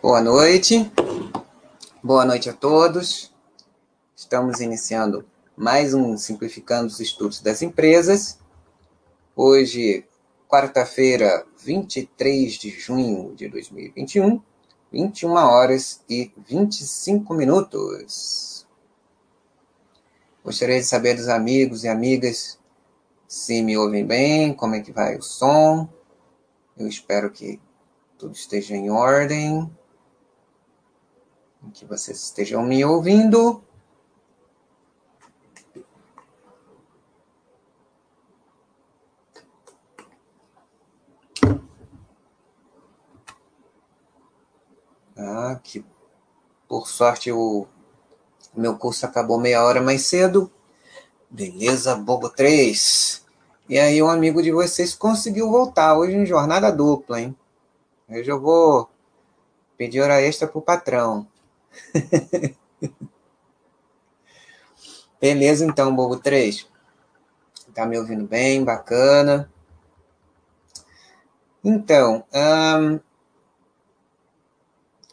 Boa noite. Boa noite a todos. Estamos iniciando mais um Simplificando os Estudos das Empresas. Hoje, quarta-feira, 23 de junho de 2021, 21 horas e 25 minutos. Gostaria de saber dos amigos e amigas se me ouvem bem, como é que vai o som. Eu espero que tudo esteja em ordem que vocês estejam me ouvindo. Ah, que por sorte o meu curso acabou meia hora mais cedo. Beleza, Bobo 3. E aí um amigo de vocês conseguiu voltar hoje em jornada dupla, hein? Hoje eu vou pedir hora extra pro patrão. Beleza, então, Bobo 3. Tá me ouvindo bem? Bacana. Então, um,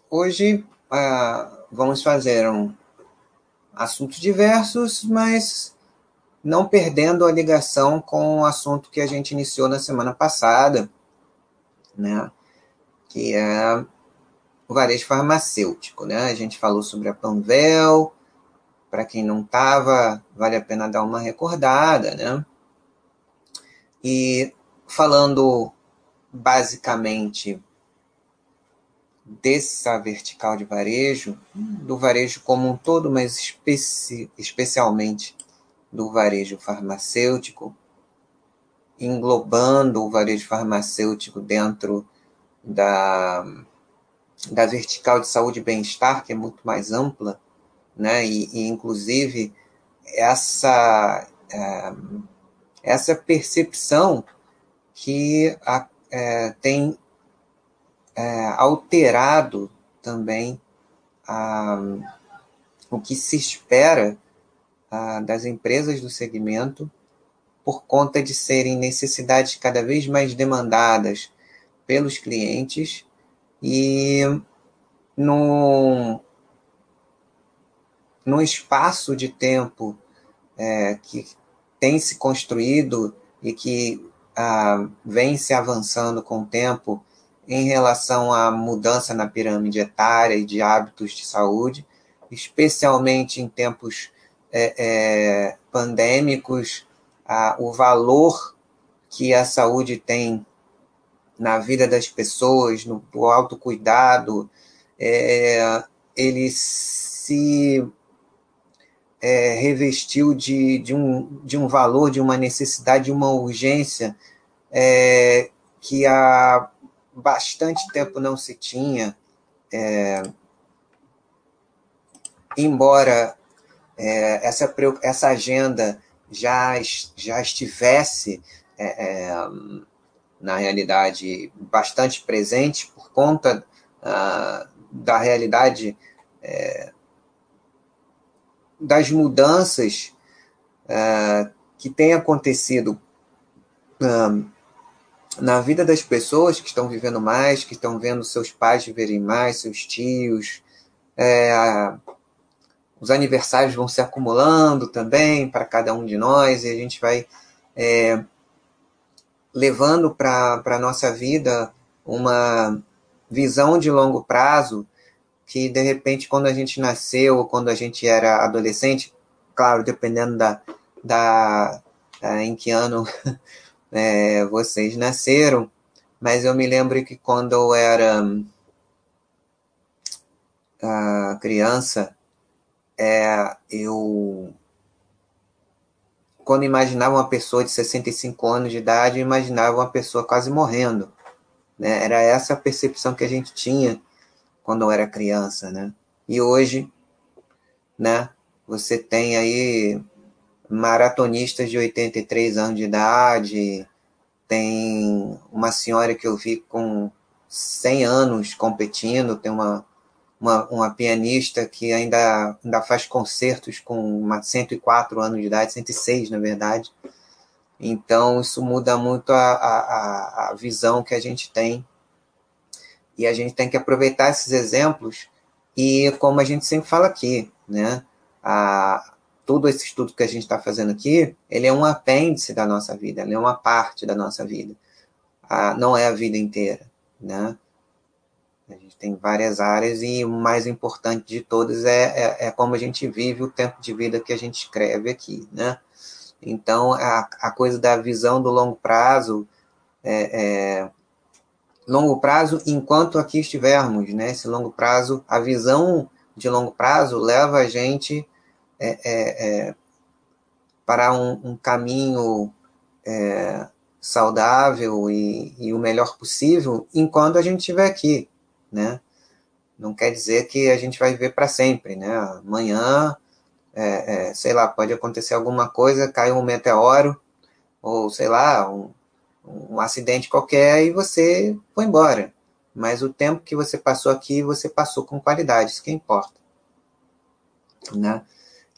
hoje uh, vamos fazer um assuntos diversos, mas não perdendo a ligação com o assunto que a gente iniciou na semana passada, né? Que é o varejo farmacêutico, né? A gente falou sobre a Panvel, para quem não estava, vale a pena dar uma recordada, né? E falando basicamente dessa vertical de varejo, do varejo como um todo, mas especi especialmente do varejo farmacêutico, englobando o varejo farmacêutico dentro da da vertical de saúde e bem-estar, que é muito mais ampla, né? E, e inclusive essa é, essa percepção que a, é, tem é, alterado também a, o que se espera a, das empresas do segmento por conta de serem necessidades cada vez mais demandadas pelos clientes e no, no espaço de tempo é, que tem se construído e que ah, vem se avançando com o tempo em relação à mudança na pirâmide etária e de hábitos de saúde, especialmente em tempos é, é, pandêmicos, ah, o valor que a saúde tem na vida das pessoas, no, no autocuidado, é, ele se é, revestiu de, de, um, de um valor, de uma necessidade, de uma urgência é, que há bastante tempo não se tinha. É, embora é, essa, essa agenda já, já estivesse é, é, na realidade, bastante presente por conta uh, da realidade é, das mudanças uh, que têm acontecido uh, na vida das pessoas que estão vivendo mais, que estão vendo seus pais viverem mais, seus tios. É, os aniversários vão se acumulando também para cada um de nós e a gente vai é, levando para a nossa vida uma visão de longo prazo que, de repente, quando a gente nasceu ou quando a gente era adolescente, claro, dependendo da, da, da em que ano é, vocês nasceram, mas eu me lembro que quando eu era uh, criança, é, eu quando imaginava uma pessoa de 65 anos de idade, imaginava uma pessoa quase morrendo. Né? Era essa a percepção que a gente tinha quando eu era criança. Né? E hoje, né, você tem aí maratonistas de 83 anos de idade, tem uma senhora que eu vi com 100 anos competindo, tem uma uma, uma pianista que ainda, ainda faz concertos com uma 104 anos de idade, 106 na verdade. Então, isso muda muito a, a, a visão que a gente tem E a gente tem que aproveitar esses exemplos e, como a gente sempre fala aqui, né? A, todo esse estudo que a gente está fazendo aqui, ele é um apêndice da nossa vida, ele é uma parte da nossa vida. A, não é a vida inteira, né? A gente tem várias áreas e o mais importante de todas é, é, é, como a gente vive o tempo de vida que a gente escreve aqui, né? Então, a, a coisa da visão do longo prazo, é, é, longo prazo enquanto aqui estivermos, né? Esse longo prazo, a visão de longo prazo leva a gente é, é, é para um, um caminho é, saudável e, e, o melhor possível enquanto a gente estiver aqui, né? Não quer dizer que a gente vai viver para sempre, né? Amanhã, é, é, sei lá, pode acontecer alguma coisa, cai um meteoro, ou sei lá, um, um acidente qualquer e você foi embora. Mas o tempo que você passou aqui, você passou com qualidade, isso que importa. Né?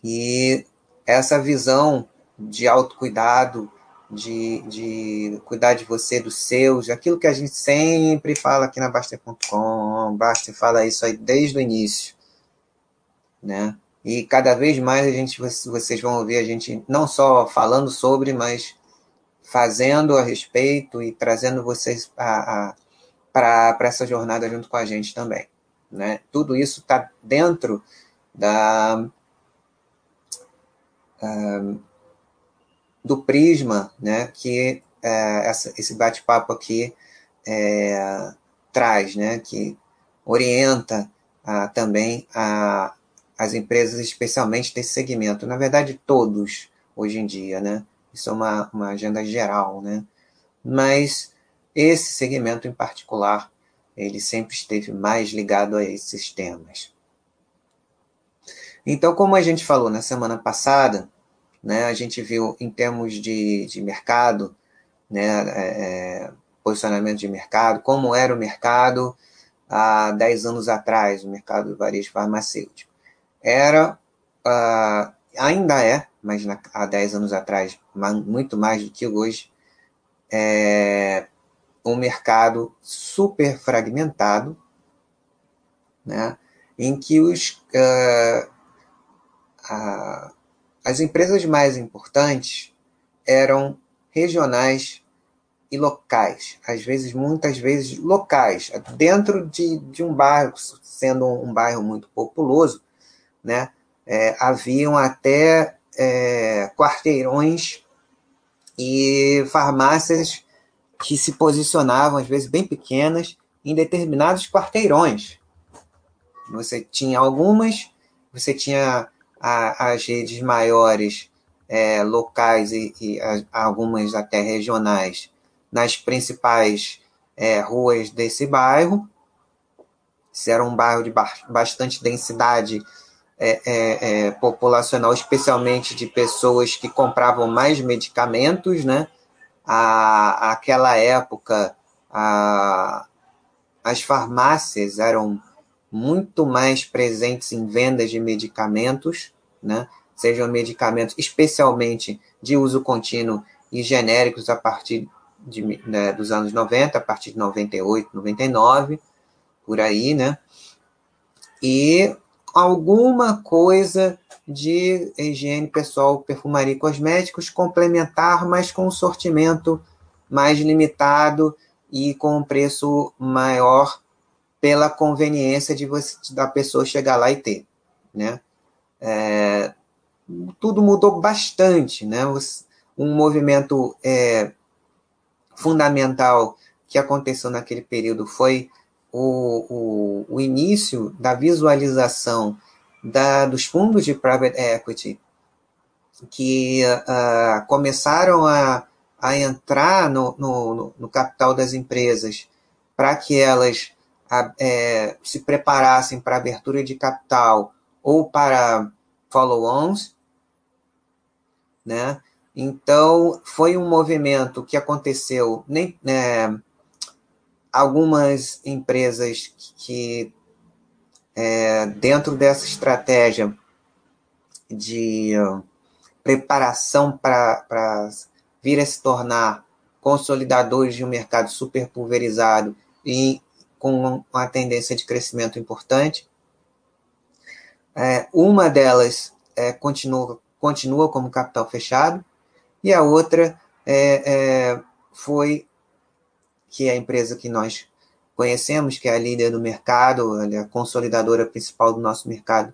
E essa visão de autocuidado, de, de cuidar de você, dos seus, aquilo que a gente sempre fala aqui na Baster.com, Baster fala isso aí desde o início, né? E cada vez mais a gente, vocês vão ouvir a gente não só falando sobre, mas fazendo a respeito e trazendo vocês para essa jornada junto com a gente também. Né? Tudo isso está dentro da, uh, do prisma né, que uh, essa, esse bate-papo aqui uh, traz, né, que orienta uh, também a, as empresas, especialmente desse segmento. Na verdade, todos hoje em dia, né? Isso é uma, uma agenda geral, né? Mas esse segmento em particular, ele sempre esteve mais ligado a esses temas. Então, como a gente falou na semana passada, né, a gente viu em termos de, de mercado, né, é, é, posicionamento de mercado, como era o mercado há 10 anos atrás, o mercado do varejo farmacêutico. Era, uh, ainda é, mas na, há 10 anos atrás, muito mais do que hoje, é um mercado super fragmentado, né, em que os, uh, as empresas mais importantes eram regionais e locais, às vezes, muitas vezes locais, dentro de, de um bairro, sendo um bairro muito populoso, né, é, haviam até é, quarteirões e farmácias que se posicionavam, às vezes bem pequenas, em determinados quarteirões. Você tinha algumas, você tinha a, as redes maiores é, locais e, e a, algumas até regionais nas principais é, ruas desse bairro. Se era um bairro de ba bastante densidade é, é, é, populacional, especialmente de pessoas que compravam mais medicamentos, né? A, aquela época, a, as farmácias eram muito mais presentes em vendas de medicamentos, né? sejam medicamentos especialmente de uso contínuo e genéricos a partir de, né, dos anos 90, a partir de 98, 99, por aí, né? E alguma coisa de higiene pessoal, perfumaria e cosméticos, complementar, mas com um sortimento mais limitado e com um preço maior pela conveniência de você, da pessoa chegar lá e ter, né? É, tudo mudou bastante, né? Um movimento é, fundamental que aconteceu naquele período foi o, o, o início da visualização da, dos fundos de private equity que uh, começaram a, a entrar no, no, no capital das empresas para que elas é, se preparassem para abertura de capital ou para follow-ons, né? Então, foi um movimento que aconteceu, nem, né, algumas empresas que, é, dentro dessa estratégia de preparação para vir a se tornar consolidadores de um mercado super pulverizado e com uma tendência de crescimento importante. É, uma delas é, continua, continua como capital fechado, e a outra é, é, foi que é a empresa que nós conhecemos, que é a líder do mercado, é a consolidadora principal do nosso mercado,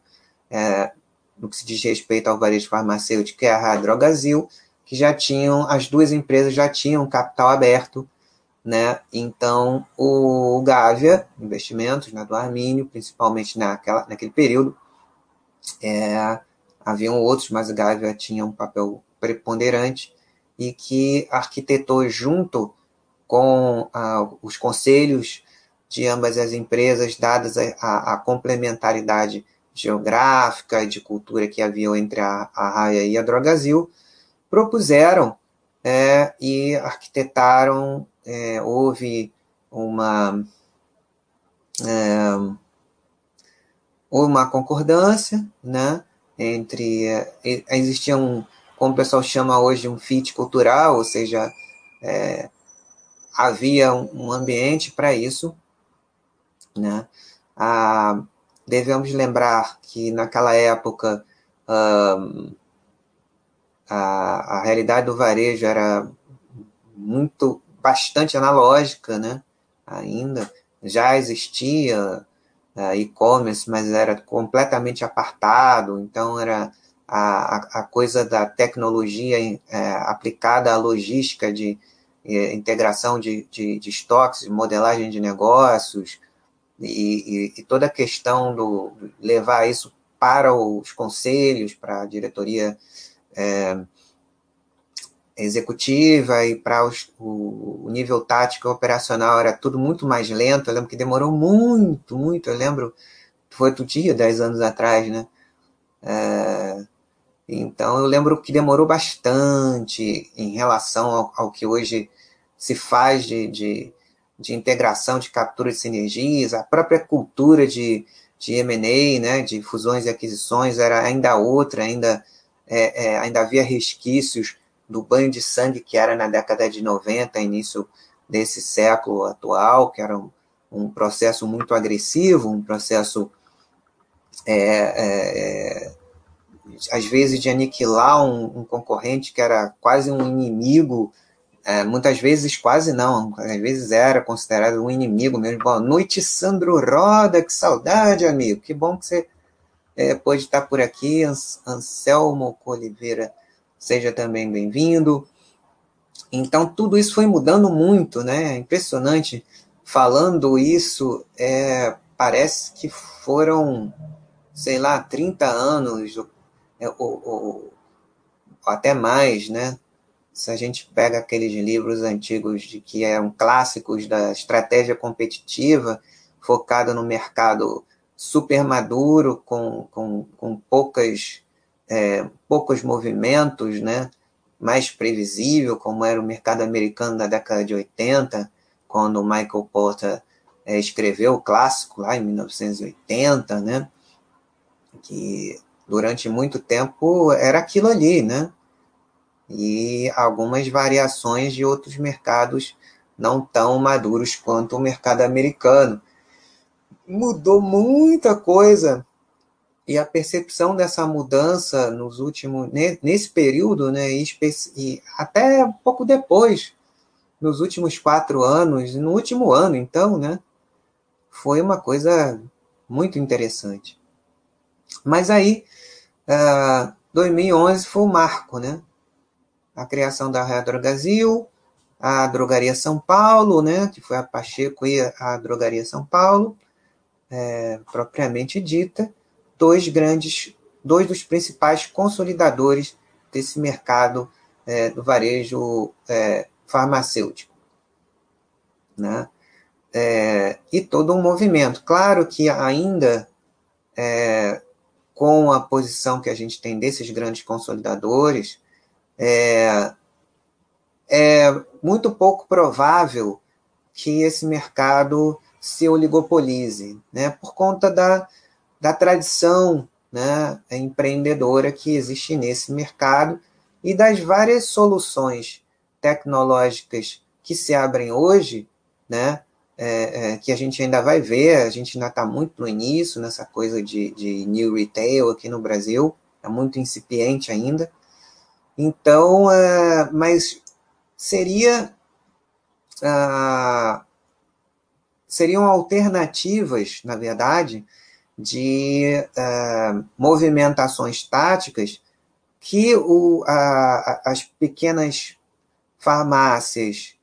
no que se diz respeito ao varejo farmacêutico, que é a Drogazil, que já tinham, as duas empresas já tinham capital aberto, né? Então, o Gávea Investimentos, né, do Armínio, principalmente naquela, naquele período, é, haviam outros, mas o Gávea tinha um papel preponderante e que arquitetou junto com ah, os conselhos de ambas as empresas, dadas a, a, a complementaridade geográfica e de cultura que havia entre a, a Raia e a Drogazil, propuseram é, e arquitetaram, é, houve uma, é, uma concordância, né, entre, é, existia um, como o pessoal chama hoje, um fit cultural, ou seja, é, havia um ambiente para isso, né? Ah, devemos lembrar que naquela época um, a, a realidade do varejo era muito bastante analógica, né? Ainda já existia uh, e-commerce, mas era completamente apartado. Então era a, a coisa da tecnologia é, aplicada à logística de é, integração de, de, de estoques, modelagem de negócios, e, e, e toda a questão do levar isso para os conselhos, para a diretoria é, executiva e para o, o, nível tático operacional era tudo muito mais lento. Eu lembro que demorou muito, muito. Eu lembro, foi outro dia, dez anos atrás, né? É, então eu lembro que demorou bastante em relação ao, ao que hoje se faz de, de de integração, de captura de sinergias, a própria cultura de, de M&A, né, de fusões e aquisições, era ainda outra, ainda, é, é, ainda havia resquícios do banho de sangue que era na década de 90, início desse século atual, que era um, um processo muito agressivo, um processo, é, é às vezes, de aniquilar um, um concorrente que era quase um inimigo é, muitas vezes quase não, às vezes era considerado um inimigo mesmo. Boa noite, Sandro Roda, que saudade, amigo. Que bom que você é, pode estar por aqui. Anselmo Oliveira, seja também bem-vindo. Então, tudo isso foi mudando muito, né? É impressionante. Falando isso, é, parece que foram, sei lá, 30 anos, ou, é, ou, ou até mais, né? se a gente pega aqueles livros antigos de que eram clássicos da estratégia competitiva, focada no mercado super maduro, com, com, com poucas, é, poucos movimentos, né? mais previsível, como era o mercado americano da década de 80, quando o Michael Porter é, escreveu o clássico lá em 1980, né? que durante muito tempo era aquilo ali, né? e algumas variações de outros mercados não tão maduros quanto o mercado americano. Mudou muita coisa e a percepção dessa mudança nos últimos nesse período, né, e até pouco depois, nos últimos quatro anos, no último ano, então, né, foi uma coisa muito interessante. Mas aí, uh, ah, 2011 foi o marco, né? a criação da Drogazil, a Drogaria São Paulo, né, que foi a Pacheco e a Drogaria São Paulo, é, propriamente dita, dois grandes, dois dos principais consolidadores desse mercado é, do varejo é, farmacêutico. Né? É, e todo um movimento. Claro que ainda é, com a posição que a gente tem desses grandes consolidadores, é, é muito pouco provável que esse mercado se oligopolize, né, por conta da, da tradição né, empreendedora que existe nesse mercado e das várias soluções tecnológicas que se abrem hoje, né, é, é, que a gente ainda vai ver, a gente ainda está muito no início nessa coisa de, de new retail aqui no Brasil, é muito incipiente ainda. Então, é, mas seria ah, seriam alternativas, na verdade, de uh, movimentações táticas que o, a, as pequenas farmácias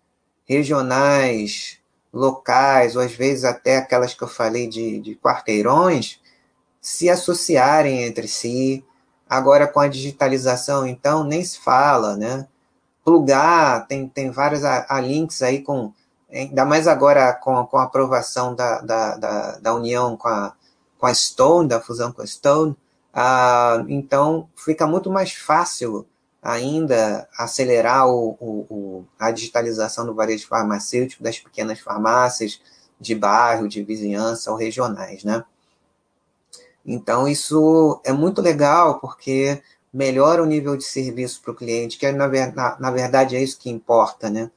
regionais, locais, ou às vezes até aquelas que eu falei de, de quarteirões, se associarem entre si. Agora, com a digitalização, então, nem se fala, né? Plugar, tem, tem vários a, a links aí com ainda mais agora com, com a aprovação da, da, da, da união com a, com a Stone, da fusão com a Stone, ah, então fica muito mais fácil ainda acelerar o, o, o, a digitalização do varejo farmacêutico das pequenas farmácias de bairro, de vizinhança ou regionais, né? Então isso é muito legal porque melhora o nível de serviço para o cliente, que na, na, na verdade é isso que importa, né?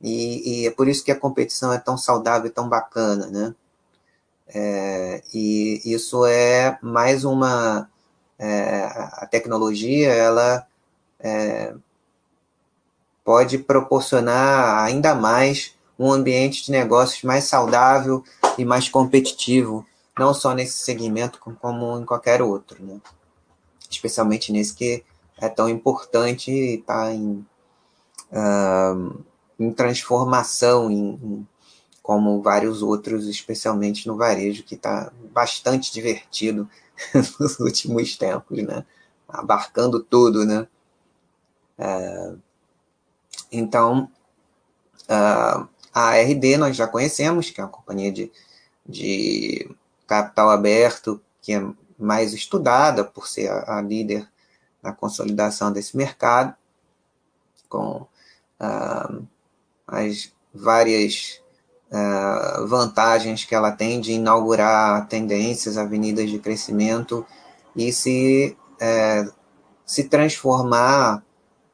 E, e, é por isso que a competição é tão saudável e tão bacana, né? É, e isso é mais uma é, a tecnologia ela é, pode proporcionar ainda mais um ambiente de negócios mais saudável e mais competitivo, não só nesse segmento como em qualquer outro, né? especialmente nesse que é tão importante e está em uh, em transformação, em, em, como vários outros, especialmente no varejo, que está bastante divertido nos últimos tempos, né? Abarcando tudo, né? É, então, uh, a RD nós já conhecemos, que é uma companhia de, de capital aberto, que é mais estudada por ser a, a líder na consolidação desse mercado, com uh, as várias uh, vantagens que ela tem de inaugurar tendências, avenidas de crescimento e se, uh, se transformar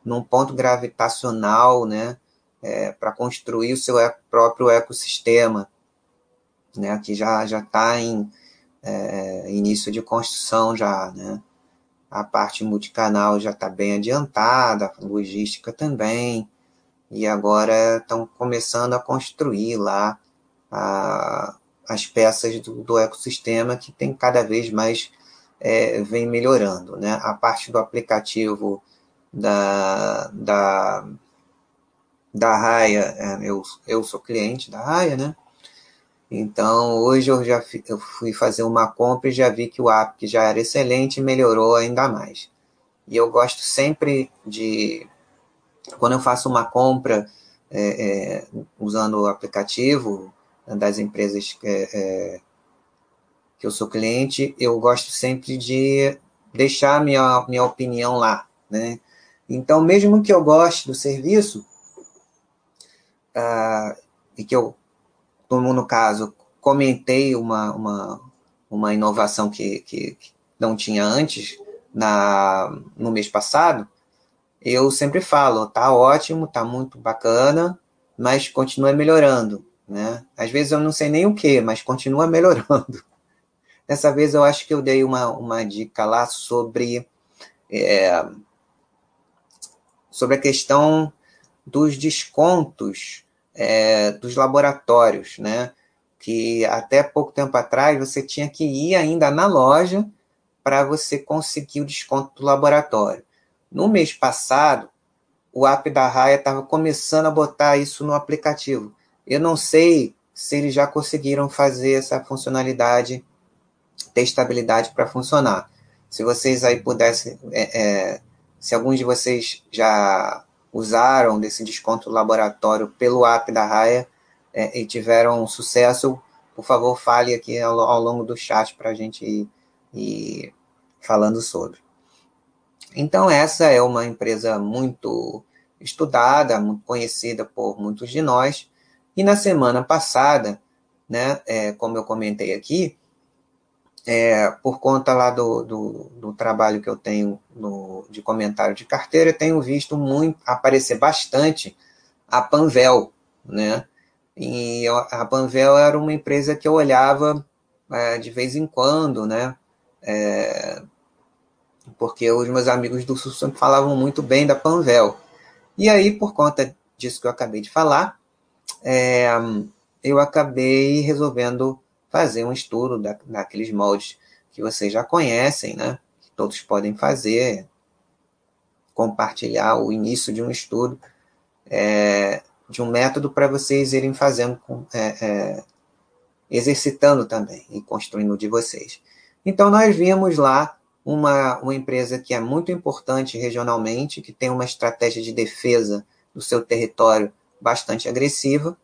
num ponto gravitacional, né, é, para construir o seu próprio ecossistema, né, que já está em é, início de construção já, né, a parte multicanal já está bem adiantada, a logística também, e agora estão começando a construir lá a, as peças do, do, ecossistema que tem cada vez mais é, vem melhorando, né? A parte do aplicativo da, da, da Raia, é, eu, eu sou cliente da Raia, né? Então, hoje eu já eu fui fazer uma compra e já vi que o app, que já era excelente, melhorou ainda mais. E eu gosto sempre de quando eu faço uma compra é, é, usando o aplicativo das empresas que, é, é, que eu sou cliente, eu gosto sempre de deixar minha, minha opinião lá, né? Então, mesmo que eu goste do serviço, ah, e que eu, no caso, comentei uma, uma, uma inovação que, que, que não tinha antes, na, no mês passado, eu sempre falo, tá ótimo, tá muito bacana, mas continua melhorando, né? Às vezes eu não sei nem o que, mas continua melhorando. Dessa vez eu acho que eu dei uma, uma dica lá sobre, é, sobre a questão dos descontos é, dos laboratórios, né? Que até pouco tempo atrás você tinha que ir ainda na loja para você conseguir o desconto do laboratório. No mês passado, o app da Raia estava começando a botar isso no aplicativo. Eu não sei se eles já conseguiram fazer essa funcionalidade, ter estabilidade para funcionar. Se vocês aí pudessem, é, é, se alguns de vocês já usaram desse desconto laboratório pelo app da Raia é, e tiveram sucesso, por favor, fale aqui ao, ao longo do chat para a gente ir, ir falando sobre. Então, essa é uma empresa muito estudada, muito conhecida por muitos de nós. E na semana passada, né, é, como eu comentei aqui, é, por conta lá do, do, do, trabalho que eu tenho no, de comentário de carteira, eu tenho visto muito aparecer bastante a Panvel, né? E a Panvel era uma empresa que eu olhava é, de vez em quando, né? É, porque os meus amigos do Sul sempre falavam muito bem da Panvel. E aí, por conta disso que eu acabei de falar, é, eu acabei resolvendo fazer um estudo da, daqueles moldes que vocês já conhecem, né? Que todos podem fazer, compartilhar o início de um estudo, é, de um método para vocês irem fazendo, é, é, exercitando também e construindo de vocês. Então, nós vimos lá uma, uma empresa que é muito importante regionalmente, que tem uma estratégia de defesa do seu território bastante agressiva,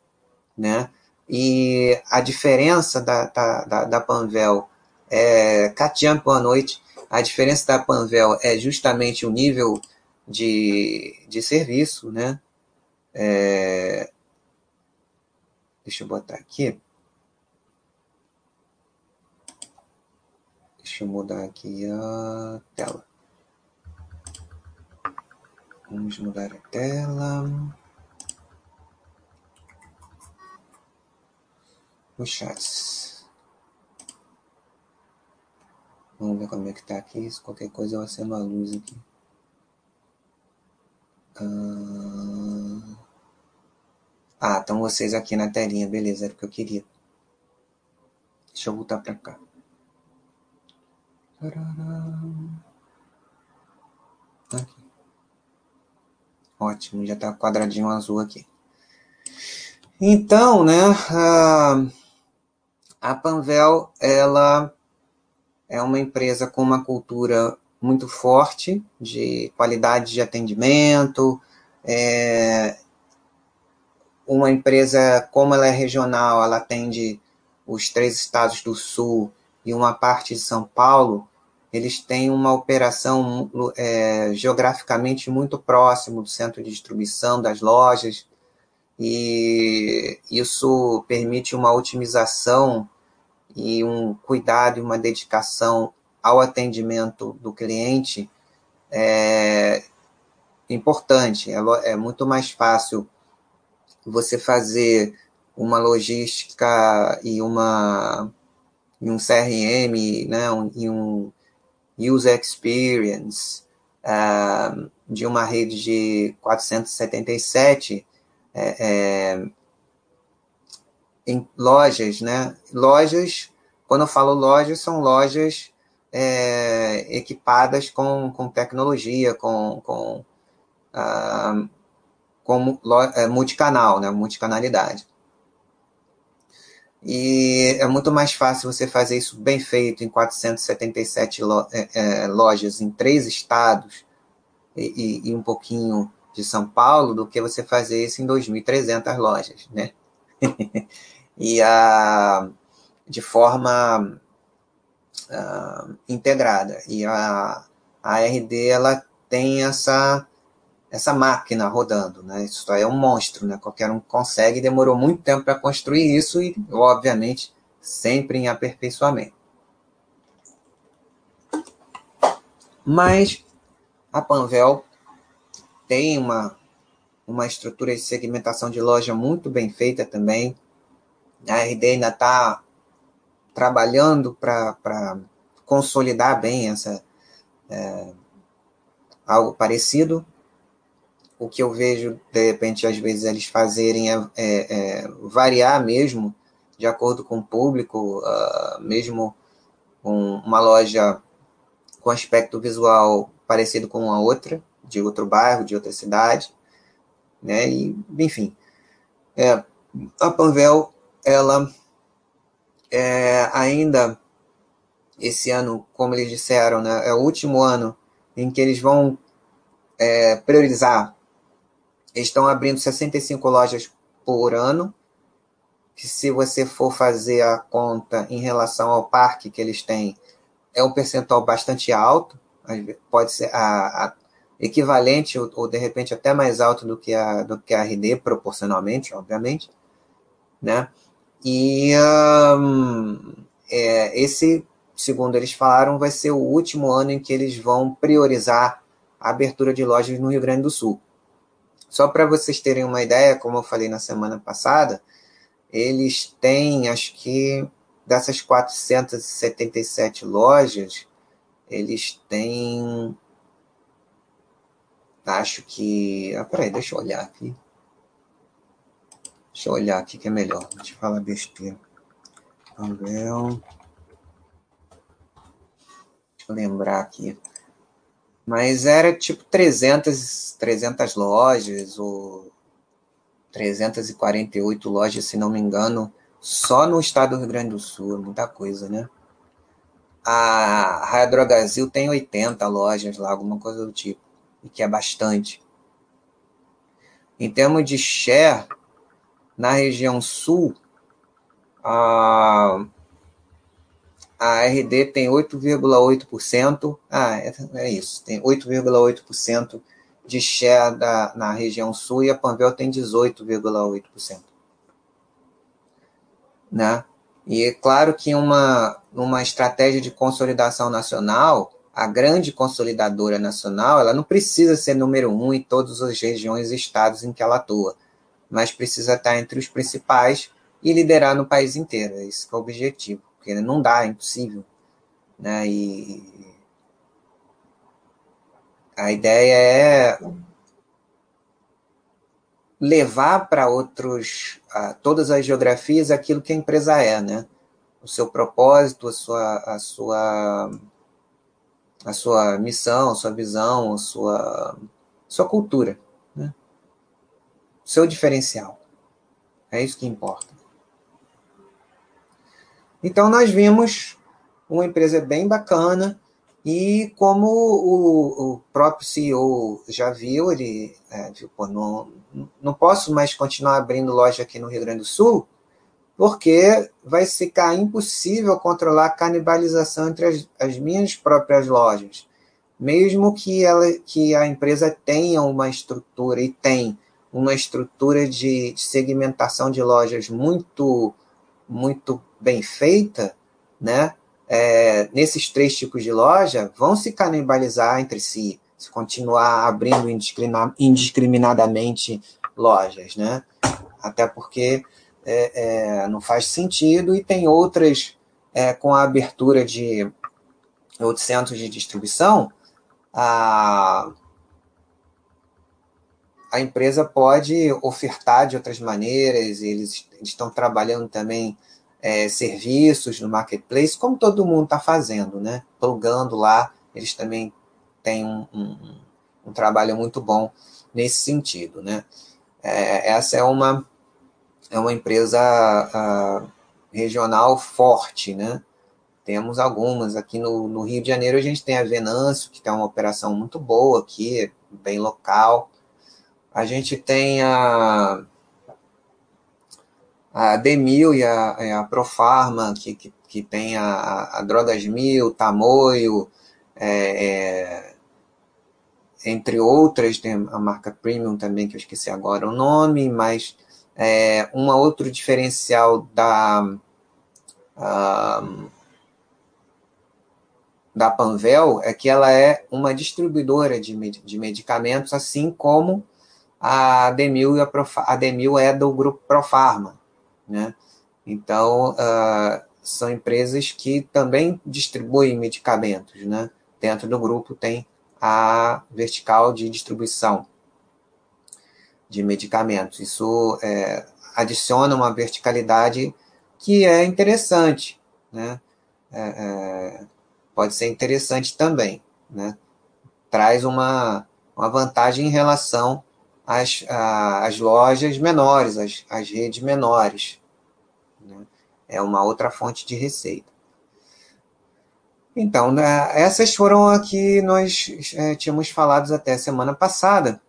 né? E a diferença da, da, da, da Panvel, é, Katian, boa noite, a diferença da Panvel é justamente o nível de, de serviço, né? É, deixa eu botar aqui. Deixa eu mudar aqui a tela. Vamos mudar a tela. Os chats. Vamos ver como é que tá aqui. Se qualquer coisa eu acendo a luz aqui. Ah, estão vocês aqui na telinha, beleza, era o que eu queria. Deixa eu voltar para cá. Aqui. Ótimo, já está quadradinho azul aqui. Então, né, a, a Panvel, ela é uma empresa com uma cultura muito forte de qualidade de atendimento, é, uma empresa, como ela é regional, ela atende os três estados do sul e uma parte de São Paulo, eles têm uma operação é, geograficamente muito próximo do centro de distribuição das lojas, e isso permite uma otimização e um cuidado e uma dedicação ao atendimento do cliente é importante. É, é muito mais fácil você fazer uma logística e uma e um CRM, né, um, e um user experience uh, de uma rede de 477 é, é, em lojas, né? Lojas, quando eu falo lojas, são lojas é, equipadas com, com tecnologia, com, com, uh, com é, multicanal, né? multicanalidade. E é muito mais fácil você fazer isso bem feito em 477 lo, é, é, lojas em três estados e, e, e, um pouquinho de São Paulo do que você fazer isso em 2.300 lojas, né? e a, de forma uh, integrada. E a, a RD ela tem essa essa máquina rodando, né? Isso é um monstro, né? Qualquer um consegue. Demorou muito tempo para construir isso e, obviamente, sempre em aperfeiçoamento. Mas a Panvel tem uma uma estrutura de segmentação de loja muito bem feita também. A RD ainda está trabalhando para consolidar bem essa é, algo parecido, o que eu vejo, de repente, às vezes eles fazerem é, é, é variar mesmo, de acordo com o público, uh, mesmo com uma loja com aspecto visual parecido com a outra, de outro bairro, de outra cidade, né? E, enfim, é, a Panvel, ela é, ainda esse ano, como eles disseram, né, é o último ano em que eles vão é, priorizar estão abrindo 65 lojas por ano, que se você for fazer a conta em relação ao parque que eles têm, é um percentual bastante alto, pode ser a, a equivalente ou, ou, de repente até mais alto do que a do que a RD proporcionalmente, obviamente, né? E um, é, esse, segundo eles falaram, vai ser o último ano em que eles vão priorizar a abertura de lojas no Rio Grande do Sul. Só para vocês terem uma ideia, como eu falei na semana passada, eles têm, acho que dessas 477 lojas, eles têm. Acho que. Ah, peraí, deixa eu olhar aqui. Deixa eu olhar aqui que é melhor. Deixa eu falar besteira. Abel. Deixa eu lembrar aqui. Mas era tipo 300, 300 lojas, ou 348 lojas, se não me engano, só no estado do Rio Grande do Sul, muita coisa, né? A Raia Drogazil tem 80 lojas lá, alguma coisa do tipo, e que é bastante. Em termos de share, na região sul, a, a RD tem 8,8%. Ah, é, é, isso, tem 8,8% de share da, na região sul e a Panvel tem 18,8%. Né? E é claro que uma, uma estratégia de consolidação nacional, a grande consolidadora nacional, ela não precisa ser número um em todas as regiões e estados em que ela atua, mas precisa estar entre os principais e liderar no país inteiro. Esse é o objetivo, porque não dá, é impossível. Né? E a ideia é levar para outros, todas as geografias, aquilo que a empresa é, né? O seu propósito, a sua, a sua, a sua missão, a sua visão, a sua, sua cultura, né? O seu diferencial. É isso que importa. Então, nós vimos uma empresa bem bacana, e como o, o próprio CEO já viu, ele é, viu, pô, não, não posso mais continuar abrindo loja aqui no Rio Grande do Sul, porque vai ficar impossível controlar a canibalização entre as, as minhas próprias lojas. Mesmo que, ela, que a empresa tenha uma estrutura, e tem uma estrutura de, de segmentação de lojas muito, muito bem feita, né? é, nesses três tipos de loja vão se canibalizar entre si, se continuar abrindo indiscriminadamente lojas, né? Até porque é, é, não faz sentido e tem outras é, com a abertura de outros centros de distribuição, a, a empresa pode ofertar de outras maneiras, eles estão trabalhando também é, serviços no marketplace, como todo mundo está fazendo, né? Plugando lá, eles também têm um, um, um trabalho muito bom nesse sentido, né? É, essa é uma, é uma empresa uh, regional forte, né? Temos algumas aqui no, no, Rio de Janeiro, a gente tem a Venâncio, que tem uma operação muito boa aqui, bem local. A gente tem a a Demil e a, a Profarma, que, que, que tem a, a Drogas Mil, Tamoio, é, é, entre outras, tem a marca Premium também, que eu esqueci agora o nome, mas é, um outro diferencial da, da Panvel é que ela é uma distribuidora de, de medicamentos, assim como a Demil, e a, Profa, a Demil é do grupo Profarma. Né? Então, uh, são empresas que também distribuem medicamentos. Né? Dentro do grupo tem a vertical de distribuição de medicamentos. Isso é, adiciona uma verticalidade que é interessante, né? É, é, pode ser interessante também, né? Traz uma, uma vantagem em relação as, as lojas menores, as, as redes menores. Né? É uma outra fonte de receita. Então, né, essas foram a que nós é, tínhamos falado até semana passada.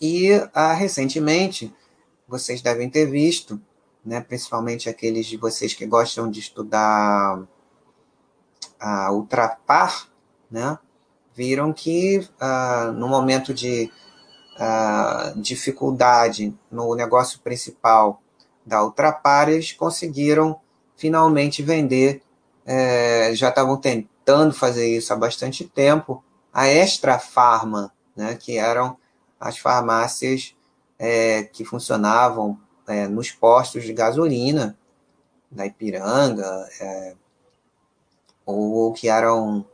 E ah, recentemente, vocês devem ter visto, né, principalmente aqueles de vocês que gostam de estudar a Ultrapar, né, viram que ah, no momento de uh, dificuldade no negócio principal da Ultrapar, eles conseguiram finalmente vender, é, já estavam tentando fazer isso há bastante tempo, a Extra Farma, né, que eram as farmácias é, que funcionavam é, nos postos de gasolina da Ipiranga, é, ou que eram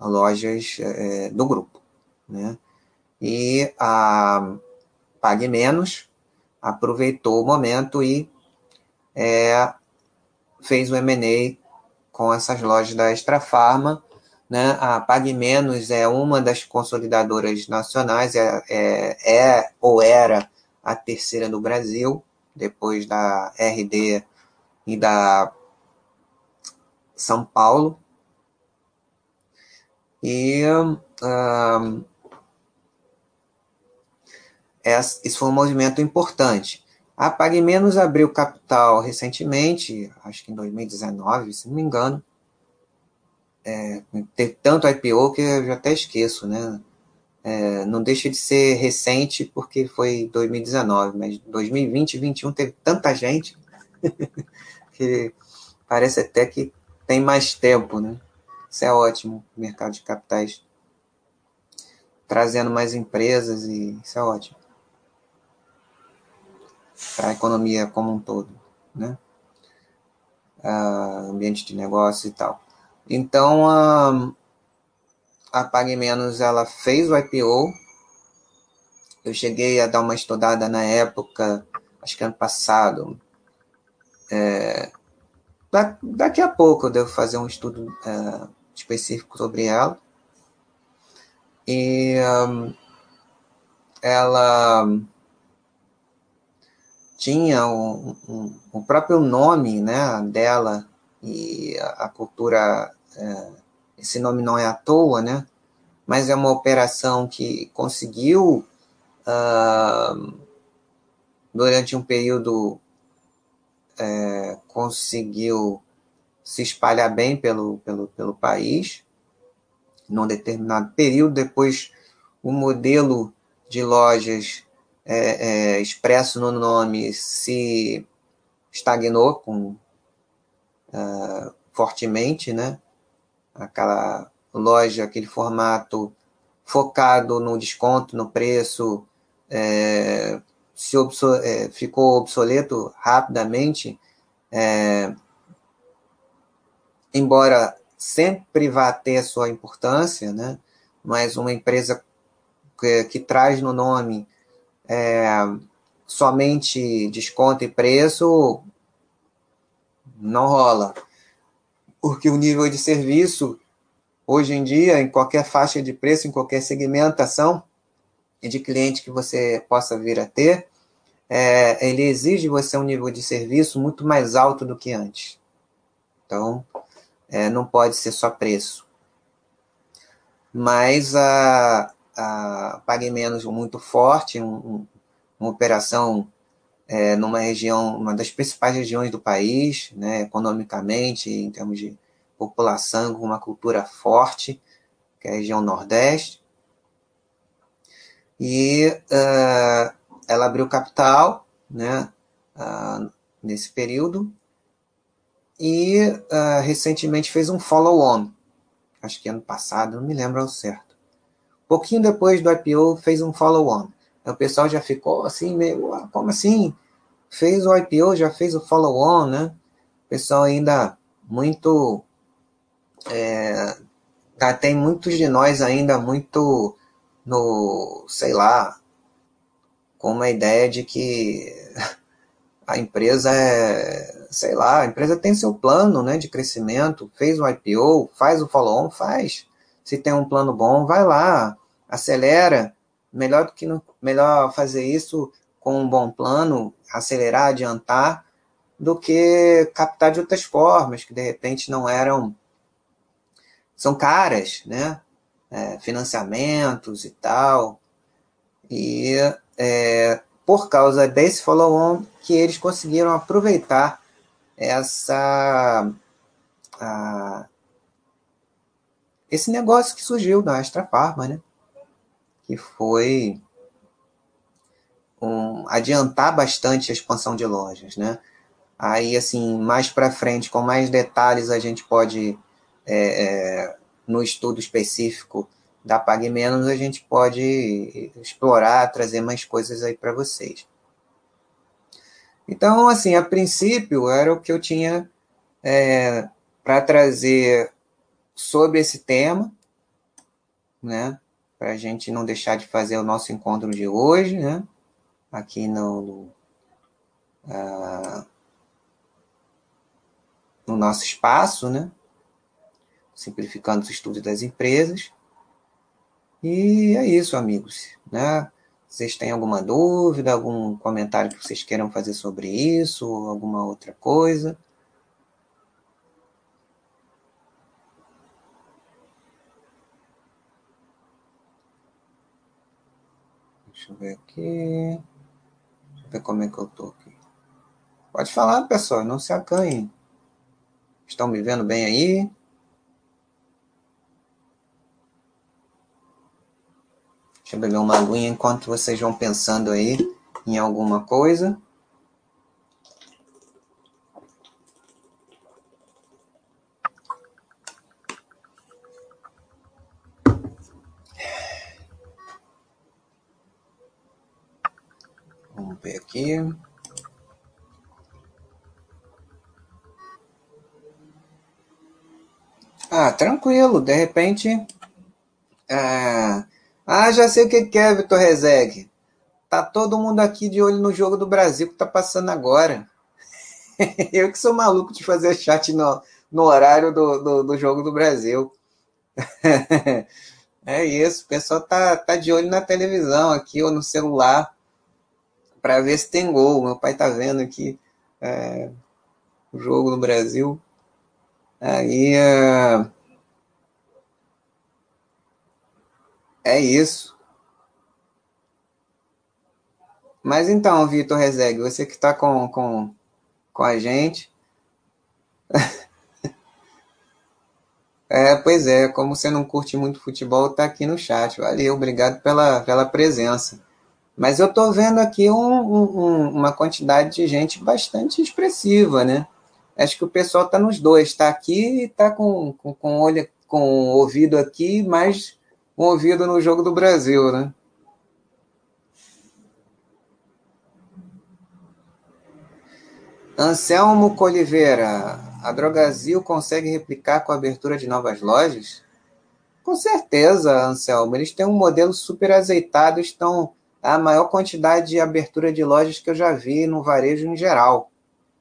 lojas é, do grupo. Né? E a Pague Menos aproveitou o momento e é, fez o M&A com essas lojas da Extra Farma. Né? A Pague Menos é uma das consolidadoras nacionais, é, é, é ou era a terceira no Brasil, depois da RD e da São Paulo. E um, esse foi um movimento importante. A Pague Menos abriu capital recentemente, acho que em 2019, se não me engano. É, teve tanto IPO que eu já até esqueço, né? É, não deixa de ser recente porque foi 2019, mas 2020 e 2021 teve tanta gente que parece até que tem mais tempo, né? Isso é ótimo, mercado de capitais trazendo mais empresas e isso é ótimo para a economia como um todo, né? Uh, ambiente de negócio e tal. Então, a, Pague Menos, ela fez o IPO, eu cheguei a dar uma estudada na época, acho que ano passado, é, daqui a pouco eu devo fazer um estudo é, específico sobre ela. E um, ela tinha um, um, o próprio nome né, dela e a, a cultura, é, esse nome não é à toa, né? Mas é uma operação que conseguiu, uh, durante um período, é, conseguiu se espalhar bem pelo, pelo, pelo país, num determinado período. Depois, o modelo de lojas é, é, expresso no nome se estagnou com, uh, fortemente, né? Aquela loja, aquele formato focado no desconto, no preço, é, se obso é, ficou obsoleto rapidamente, é, embora sempre vá ter sua importância, né? mas uma empresa que, que traz no nome é, somente desconto e preço não rola. Porque o nível de serviço, hoje em dia, em qualquer faixa de preço, em qualquer segmentação de cliente que você possa vir a ter, é, ele exige você um nível de serviço muito mais alto do que antes. Então, é, não pode ser só preço. Mas a, a Pague Menos muito forte, um, uma operação é, numa região, uma das principais regiões do país, né, economicamente, em termos de população, com uma cultura forte, que é a região Nordeste. E uh, ela abriu capital né, uh, nesse período e uh, recentemente fez um follow-on, acho que ano passado, não me lembro ao certo pouquinho depois do IPO, fez um follow-on. O pessoal já ficou assim, meio, como assim? Fez o IPO, já fez o follow-on, né? O pessoal ainda muito. É, tá, tem muitos de nós ainda muito no, sei lá, com uma ideia de que a empresa é, sei lá, a empresa tem seu plano né, de crescimento, fez o IPO, faz o follow-on, faz. Se tem um plano bom, vai lá, acelera, melhor do que no, melhor fazer isso com um bom plano, acelerar, adiantar, do que captar de outras formas que de repente não eram são caras, né? É, financiamentos e tal. E é, por causa desse follow-on que eles conseguiram aproveitar essa a, esse negócio que surgiu da Astra Pharma, né? Que foi um, adiantar bastante a expansão de lojas, né? Aí, assim, mais para frente, com mais detalhes, a gente pode, é, é, no estudo específico da Pague Menos, a gente pode explorar, trazer mais coisas aí para vocês. Então, assim, a princípio era o que eu tinha é, para trazer sobre esse tema, né? Para a gente não deixar de fazer o nosso encontro de hoje, né? Aqui no, no, uh, no nosso espaço, né? Simplificando os estudos das empresas. E é isso, amigos, né? Vocês têm alguma dúvida, algum comentário que vocês queiram fazer sobre isso, ou alguma outra coisa? Deixa eu ver aqui. Deixa eu ver como é que eu tô aqui. Pode falar, pessoal, não se acanhem. Estão me vendo bem aí? Deixa eu beber uma aguinha enquanto vocês vão pensando aí em alguma coisa. Ah, tranquilo. De repente, é, ah, já sei o que é, Vitor Rezeg. Tá todo mundo aqui de olho no jogo do Brasil que tá passando agora. Eu que sou maluco de fazer chat no, no horário do, do, do jogo do Brasil. é isso, o pessoal tá, tá de olho na televisão aqui ou no celular para ver se tem gol. Meu pai tá vendo aqui é, o jogo no Brasil. Aí. É, É isso. Mas então, Vitor Rezegue, você que está com, com, com a gente. é, pois é, como você não curte muito futebol, está aqui no chat. Valeu, obrigado pela, pela presença. Mas eu estou vendo aqui um, um, uma quantidade de gente bastante expressiva, né? Acho que o pessoal está nos dois, está aqui e está com, com, com, olho, com o ouvido aqui, mas movido no jogo do Brasil, né? Anselmo Coliveira, a Drogazil consegue replicar com a abertura de novas lojas? Com certeza, Anselmo. Eles têm um modelo super azeitado, estão a maior quantidade de abertura de lojas que eu já vi no varejo em geral.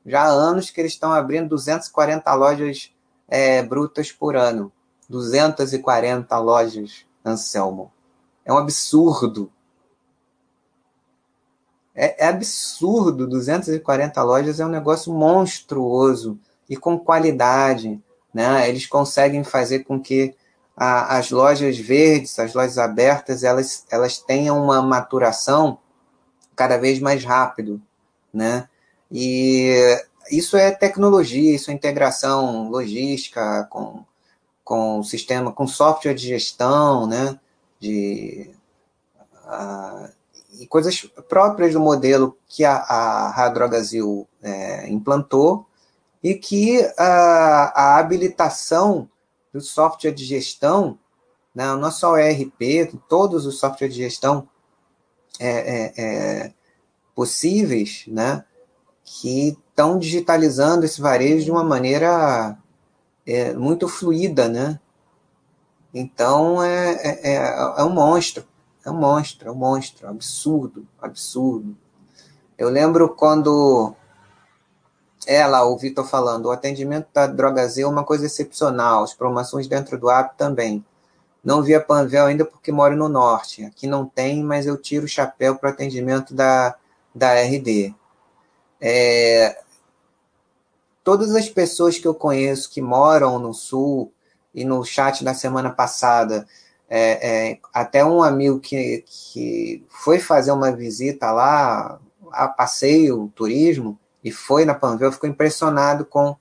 Já há anos que eles estão abrindo 240 lojas é, brutas por ano. 240 lojas Anselmo. É um absurdo. É, é, absurdo. 240 lojas é um negócio monstruoso e com qualidade. Né? Eles conseguem fazer com que a, as lojas verdes, as lojas abertas, elas, elas tenham uma maturação cada vez mais rápido. Né? E isso é tecnologia, isso é integração logística com com o sistema, com software de gestão, né, de, uh, e coisas próprias do modelo que a, a Radrogazil é, implantou e que a, a habilitação do software de gestão, né, não só o ERP, todos os softwares de gestão é, é, é, possíveis, né, que estão digitalizando esse varejo de uma maneira é muito fluida, né? Então é, é, é, é um monstro, é um monstro, é um monstro, absurdo, absurdo. Eu lembro quando ela, o Vitor falando, o atendimento da Drogazil é uma coisa excepcional, as promoções dentro do app também. Não vi a Panvel ainda porque moro no norte. Aqui não tem, mas eu tiro o chapéu para o atendimento da, da RD. É, todas as pessoas que eu conheço que moram no Sul, e no chat da semana passada, é, é, até um amigo que, que foi fazer uma visita lá, a passeio, turismo, e foi na Panvel, ficou impressionado com,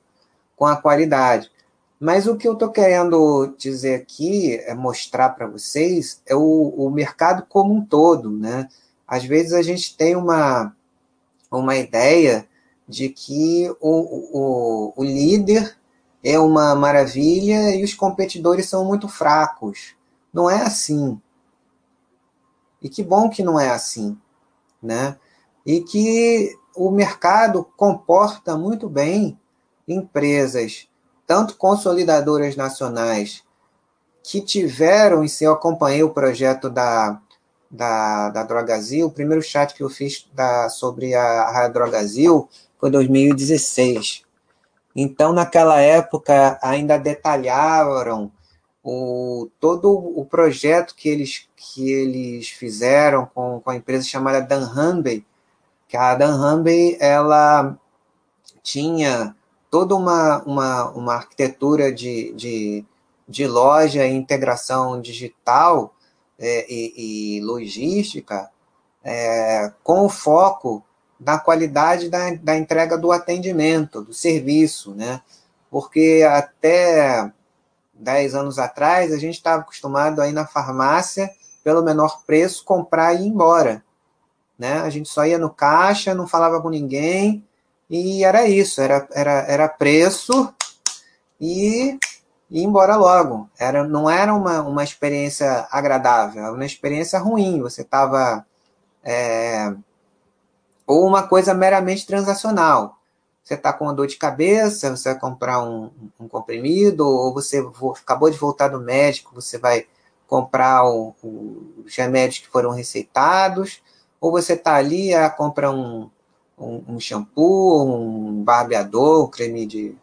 com a qualidade. Mas o que eu estou querendo dizer aqui, é mostrar para vocês, é o, o mercado como um todo. Né? Às vezes a gente tem uma, uma ideia de que o, o, o líder é uma maravilha e os competidores são muito fracos. Não é assim. E que bom que não é assim, né? E que o mercado comporta muito bem empresas, tanto consolidadoras nacionais, que tiveram, e se eu acompanhei o projeto da, da, da Drogazil, o primeiro chat que eu fiz da, sobre a, a Drogazil foi 2016. Então, naquela época, ainda detalharam o, todo o projeto que eles, que eles fizeram com, com a empresa chamada Dan Hanbey, que a Dan Hanbey, ela tinha toda uma, uma, uma arquitetura de, de, de loja e integração digital é, e, e, logística é, com o foco na qualidade da, da entrega do atendimento, do serviço, né? Porque até 10 anos atrás, a gente estava acostumado a ir na farmácia pelo menor preço, comprar e ir embora. Né? A gente só ia no caixa, não falava com ninguém, e era isso, era, era, era preço e ir embora logo. Era, não era uma, uma experiência agradável, era uma experiência ruim. Você estava. É, ou uma coisa meramente transacional. Você está com uma dor de cabeça, você vai comprar um, um comprimido, ou você acabou de voltar do médico, você vai comprar o, o, os remédios que foram receitados, ou você está ali, a, compra um, um, um, shampoo, um barbeador, um creme de.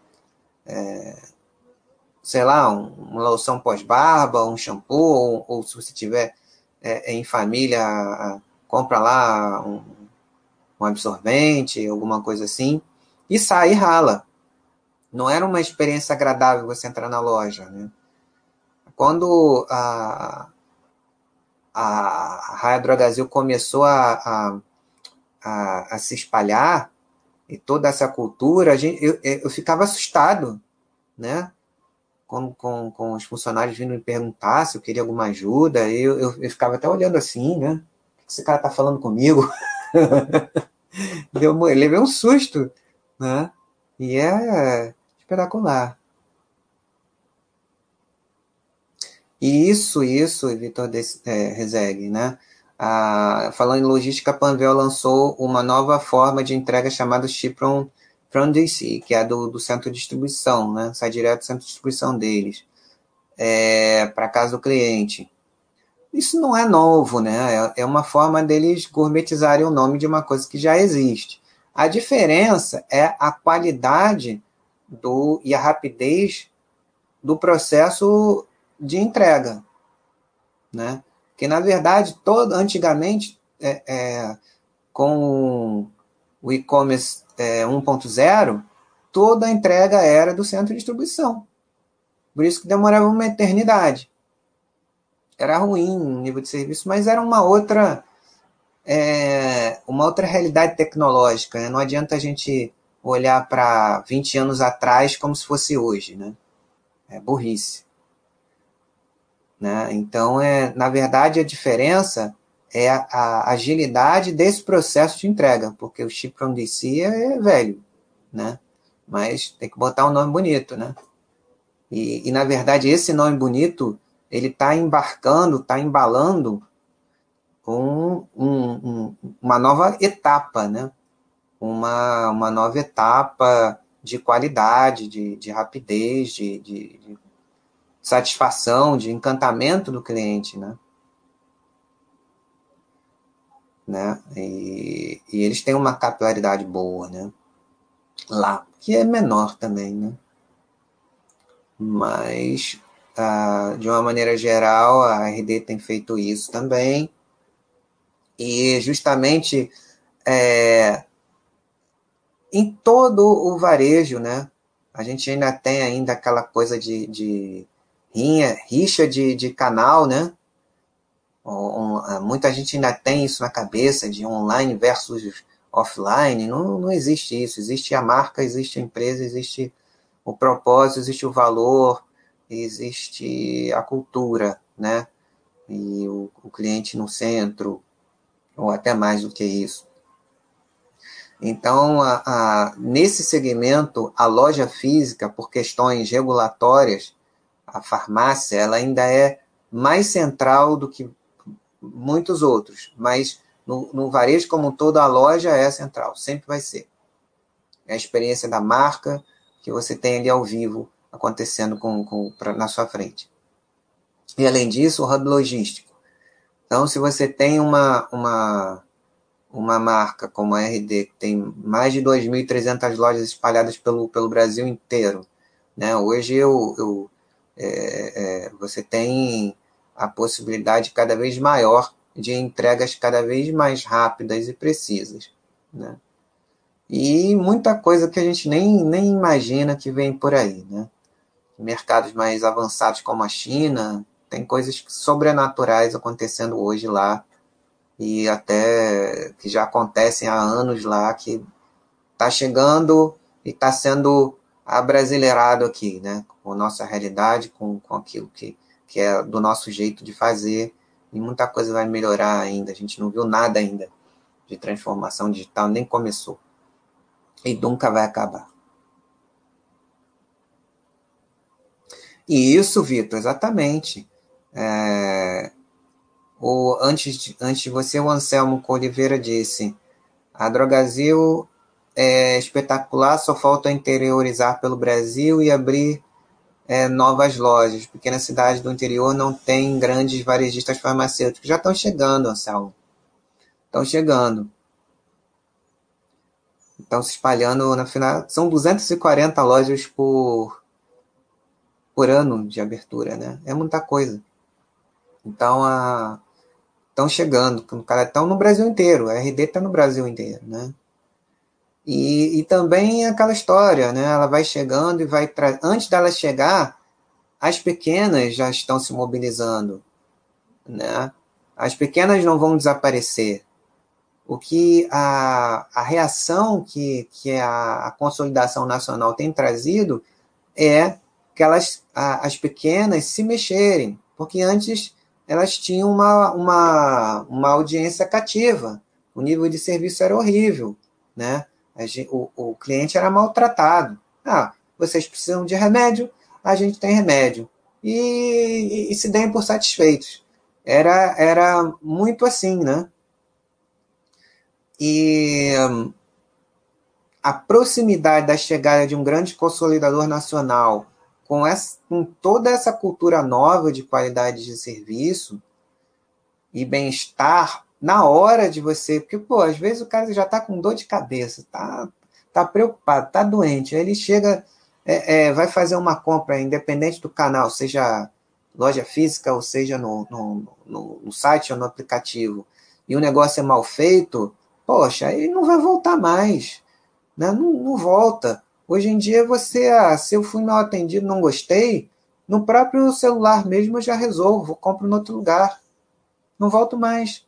É, sei lá, um, uma loção pós-barba, um shampoo, ou, ou, se você tiver é, em família, compra lá um, um absorvente, alguma coisa assim e sai e rala. Não era uma experiência agradável você entrar na loja. Né? Quando a, a Raia Drogazil começou a, a, a, a, se espalhar, e toda essa cultura, a gente, eu, eu ficava assustado, né? Com, com, com os funcionários vindo me perguntar se eu queria alguma ajuda, eu, eu, eu ficava até olhando assim, né? O que esse cara tá falando comigo? Deu, eu levei um susto, né? E é espetacular. E isso, isso, Vitor é, Rezegue, né? Ah, falando em logística, a Panvel lançou uma nova forma de entrega chamada Ship from, from DC, que é do, do centro de distribuição, né? Sai direto do centro de distribuição deles, é, para casa do cliente. Isso não é novo, né? É, é uma forma deles gourmetizarem o nome de uma coisa que já existe. A diferença é a qualidade do, e a rapidez do processo de entrega. Né? Que, na verdade, todo, antigamente, é, é, com o e-commerce é, 1.0, toda a entrega era do centro de distribuição. Por isso que demorava uma eternidade. Era ruim o nível de serviço, mas era uma outra é, uma outra realidade tecnológica. Né? Não adianta a gente olhar para 20 anos atrás como se fosse hoje. Né? É burrice. Né? Então, é, na verdade, a diferença é a, a, agilidade desse processo de entrega, porque o chip from DC é velho, né? mas tem que botar um nome bonito. Né? E, e na verdade, esse nome bonito ele está embarcando, está embalando um, um, uma nova etapa, né? Uma, uma nova etapa de qualidade, de, de rapidez, de, de, de satisfação, de encantamento do cliente, né? né? E, e, eles têm uma capilaridade boa, né? Lá, que é menor também, né? Mas, ah, de uma maneira geral, a RD tem feito isso também. E justamente é, em todo o varejo, né? A gente ainda tem ainda aquela coisa de, de rinha, rixa de, de canal, né? Muita gente ainda tem isso na cabeça de online versus offline. Não, não existe isso. Existe a marca, existe a empresa, existe o propósito, existe o valor, existe a cultura, né? E o, o cliente no centro, ou até mais do que isso. Então, a, a, nesse segmento, a loja física, por questões regulatórias, a farmácia, ela ainda é mais central do que muitos outros, mas no, no varejo como um todo, a loja é central, sempre vai ser. É a experiência da marca que você tem ali ao vivo acontecendo com, com, pra, na sua frente. E além disso, o hub logístico. Então, se você tem uma, uma, uma marca como a RD, que tem mais de 2.300 lojas espalhadas pelo, pelo Brasil inteiro, né? hoje eu, eu é, é, você tem a possibilidade cada vez maior de entregas cada vez mais rápidas e precisas. Né? E muita coisa que a gente nem, nem imagina que vem por aí. Né? Mercados mais avançados como a China, tem coisas sobrenaturais acontecendo hoje lá e até que já acontecem há anos lá que está chegando e está sendo abrasileirado aqui, né? Com a nossa realidade, com, com aquilo que, que é do nosso jeito de fazer e muita coisa vai melhorar ainda. A gente não viu nada ainda de transformação digital, nem começou. E nunca vai acabar. E isso, Vitor, exatamente. É, o, antes, de, antes de você, o Anselmo Oliveira disse: a Drogazil é espetacular, só falta interiorizar pelo Brasil e abrir é, novas lojas. Pequenas cidades do interior não têm grandes varejistas farmacêuticos. Já estão chegando, Anselmo. Estão chegando. Estão se espalhando na final. São 240 lojas por, por ano de abertura, né? É muita coisa. Então, a, estão chegando, estão no Brasil inteiro. A RD está no Brasil inteiro, né? E, e também aquela história, né? Ela vai chegando e vai antes dela chegar, as pequenas já estão se mobilizando, né? As pequenas não vão desaparecer. O que a, a reação que, que a, a consolidação nacional tem trazido é que elas, a, as pequenas se mexerem, porque antes elas tinham uma, uma, uma audiência cativa, o nível de serviço era horrível, né? Gente, o, o cliente era maltratado. Ah, vocês precisam de remédio, a gente tem remédio. E, e, e se deem por satisfeitos. Era, era muito assim, né? E a proximidade da chegada de um grande consolidador nacional com, essa, com toda essa cultura nova de qualidade de serviço e bem-estar na hora de você, porque, pô, às vezes o cara já tá com dor de cabeça, tá, tá preocupado, tá doente, aí ele chega, é, é, vai fazer uma compra, independente do canal, seja loja física ou seja no, no, no, no site ou no aplicativo, e o negócio é mal feito, poxa, aí não vai voltar mais, né? não, não volta. Hoje em dia, você, ah, se eu fui mal atendido, não gostei, no próprio celular mesmo eu já resolvo, compro em outro lugar. Não volto mais.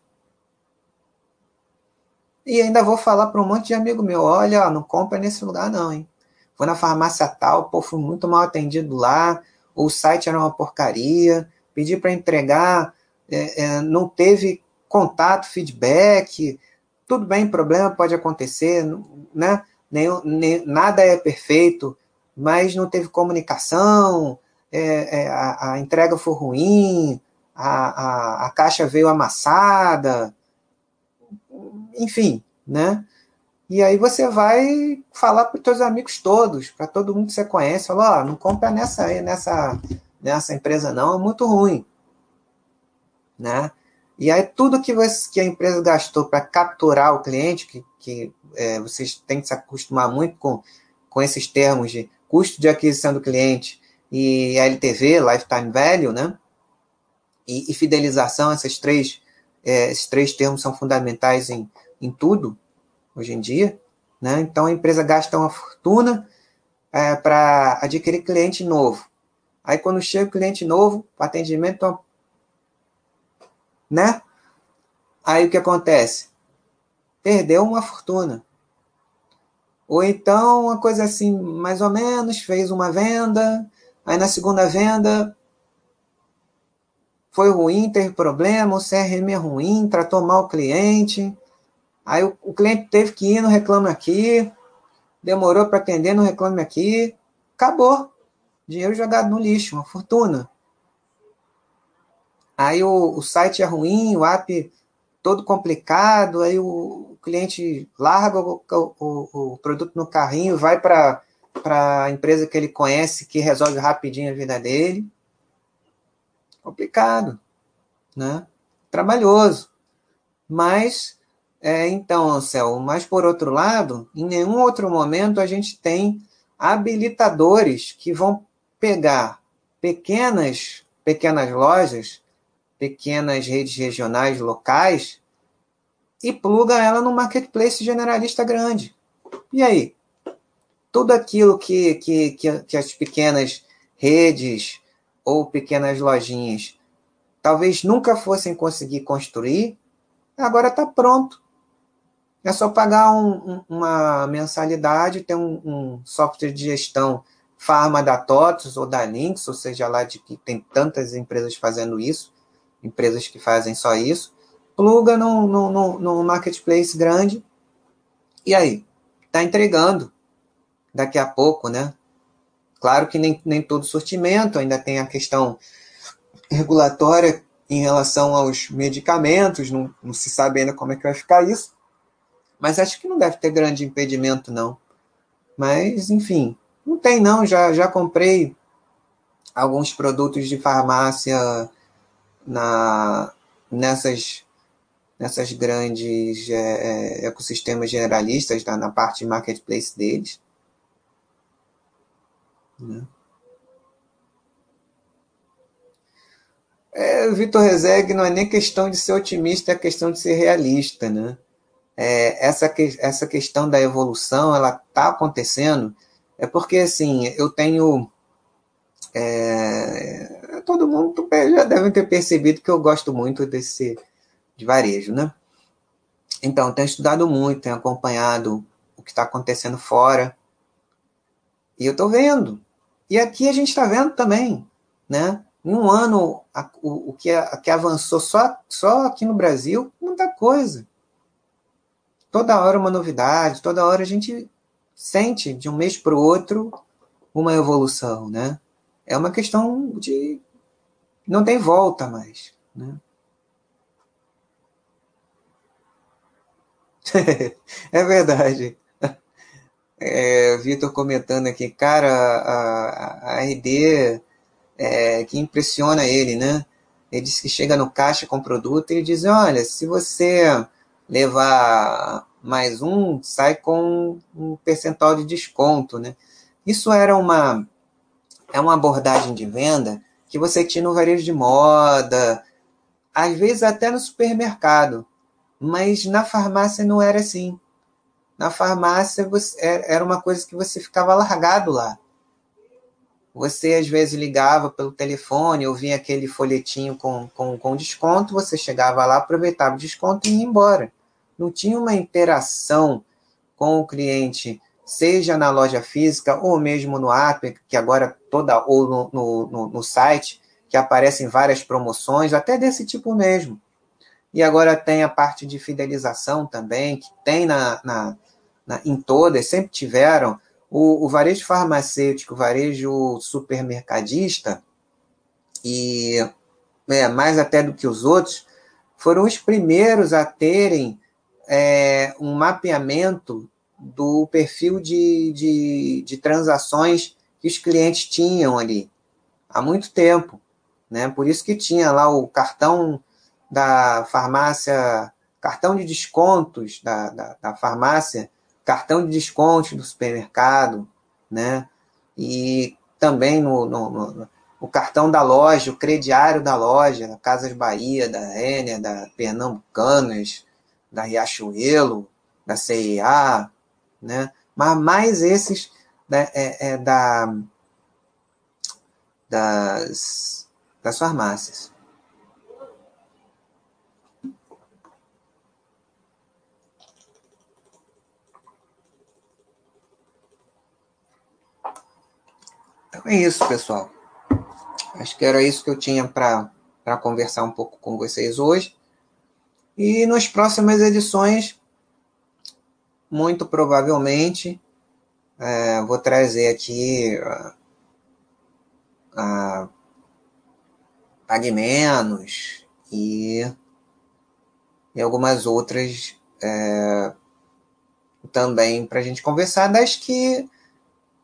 E ainda vou falar para um monte de amigo meu: olha, não compra nesse lugar, não, hein? Vou na farmácia tal, pô, fui muito mal atendido lá, o site era uma porcaria, pedi para entregar, é, é, não teve contato, feedback. Tudo bem, problema pode acontecer, né? Nem, nada é perfeito, mas não teve comunicação, é, é, a, a, entrega foi ruim, a, a, a caixa veio amassada, enfim, né? E aí você vai falar para os seus amigos todos, para todo mundo que você conhece, falar, oh, não compra nessa nessa nessa empresa não, é muito ruim, né? E aí tudo que, você, que a empresa gastou para capturar o cliente, que, que é, vocês têm que se acostumar muito com, com esses termos de custo de aquisição do cliente e LTV, Lifetime Value, né? E, e fidelização, essas três, é, esses três termos são fundamentais em, em tudo hoje em dia. Né? Então a empresa gasta uma fortuna é, para adquirir cliente novo. Aí quando chega o cliente novo, o atendimento, né? Aí o que acontece? Perdeu uma fortuna. Ou então uma coisa assim, mais ou menos, fez uma venda, aí na segunda venda foi ruim, teve problema, o CRM é ruim, tratou mal o cliente, Aí o, o cliente teve que ir no Reclame Aqui, demorou para atender no Reclame Aqui, acabou. Dinheiro jogado no lixo, uma fortuna. Aí o, o site é ruim, o app todo complicado, aí o cliente larga o, o, o produto no carrinho, vai para a empresa que ele conhece, que resolve rapidinho a vida dele. Complicado, né? Trabalhoso. Mas, é, então, Anselmo, mas por outro lado, em nenhum outro momento a gente tem habilitadores que vão pegar pequenas, pequenas lojas pequenas redes regionais locais e pluga ela no marketplace generalista grande. E aí? Tudo aquilo que, que, que, que as pequenas redes ou pequenas lojinhas talvez nunca fossem conseguir construir, agora está pronto. É só pagar um, um, uma mensalidade, ter um, um, software de gestão Pharma da TOTS ou da Lynx, ou seja lá de que tem tantas empresas fazendo isso, empresas que fazem só isso, pluga no, no, no marketplace grande, e aí? Está entregando daqui a pouco, né? Claro que nem, nem todo sortimento, ainda tem a questão regulatória em relação aos medicamentos, não, não se sabe ainda como é que vai ficar isso, mas acho que não deve ter grande impedimento, não. Mas, enfim, não tem não, já, já comprei alguns produtos de farmácia na, nessas, nessas grandes é, é, ecossistemas generalistas, tá, na parte de marketplace deles. Né? É, Vitor Rezeg não é nem questão de ser otimista, é questão de ser realista. Né? É, essa, que, essa questão da evolução, ela está acontecendo, é porque, assim, eu tenho é, todo mundo já deve ter percebido que eu gosto muito desse de varejo, né? Então, tenho estudado muito, tenho acompanhado o que está acontecendo fora. E eu estou vendo. E aqui a gente está vendo também, né? Em um ano, a, o, o que, a, que avançou só, só aqui no Brasil, muita coisa. Toda hora uma novidade, toda hora a gente sente de um mês para o outro uma evolução, né? é uma questão de. Não tem volta mais. Né? é verdade. É, Vitor comentando aqui, cara, a, a RD é, que impressiona ele, né? Ele diz que chega no caixa com produto e ele diz: olha, se você levar mais um, sai com um percentual de desconto, né? Isso era uma é uma abordagem de venda que você tinha no varejo de moda, às vezes até no supermercado, mas na farmácia não era assim. Na farmácia você, é, era uma coisa que você ficava largado lá. Você às vezes ligava pelo telefone, ouvia aquele folhetinho com, com, com desconto, você chegava lá, aproveitava o desconto e ia embora. Não tinha uma interação com o cliente seja na loja física ou mesmo no app, que agora toda, ou no, no, no, site, que aparecem várias promoções, até desse tipo mesmo. E agora tem a parte de fidelização também, que tem na, na, na em todas, sempre tiveram. O, o varejo farmacêutico, o varejo supermercadista, e é, mais até do que os outros, foram os primeiros a terem é, um mapeamento do perfil de, de, de transações que os clientes tinham ali há muito tempo. Né? Por isso que tinha lá o cartão da farmácia, cartão de descontos da, da, da farmácia, cartão de descontos do supermercado, né? E também no, no, no, o cartão da loja, o crediário da loja, da Casas Bahia, da Renner, da Pernambucanas, da Riachuelo, da CIA, né? mas mais esses né, é, é da, das, das farmácias. Então é isso, pessoal. Acho que era isso que eu tinha para conversar um pouco com vocês hoje. E nas próximas edições muito provavelmente é, vou trazer aqui a, a Pague Menos e e algumas outras é, também para a gente conversar, das que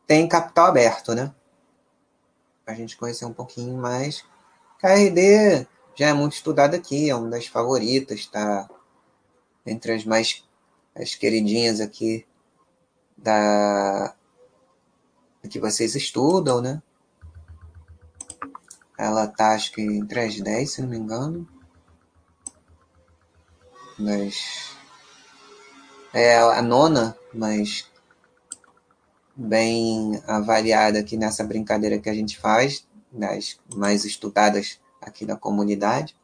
tem capital aberto, né? Para a gente conhecer um pouquinho mais. KRD já é muito estudado aqui, é uma das favoritas, está entre as mais as queridinhas aqui da que vocês estudam, né? Ela tá acho que entre as 10, se não me engano. Mas é a nona, mas bem avaliada aqui nessa brincadeira que a gente faz, das mais estudadas aqui da comunidade.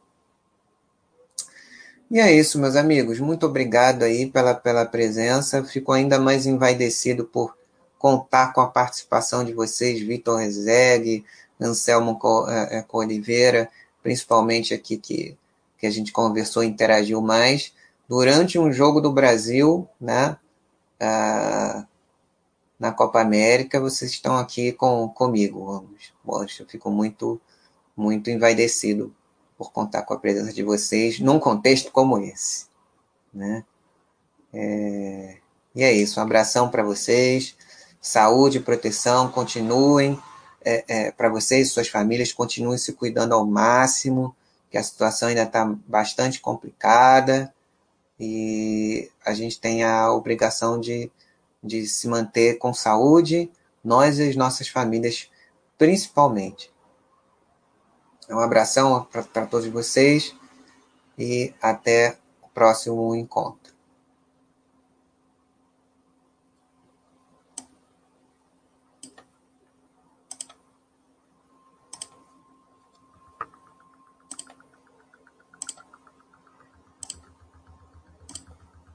E é isso, meus amigos. Muito obrigado aí pela, pela presença. Fico ainda mais envaidecido por contar com a participação de vocês, Vitor Rezegue, Anselmo é, é, Oliveira, principalmente aqui que, que a gente conversou e interagiu mais, durante um jogo do Brasil, né? Uh, na Copa América, vocês estão aqui com, comigo. Poxa, eu fico muito, muito envaidecido por contar com a presença de vocês num contexto como esse. Né? É, e é isso, um abração para vocês, saúde, proteção, continuem, é, é, para vocês e suas famílias, continuem se cuidando ao máximo, que a situação ainda está bastante complicada e a gente tem a obrigação de, de se manter com saúde, nós e as nossas famílias principalmente. Um abração para todos vocês e até o próximo encontro.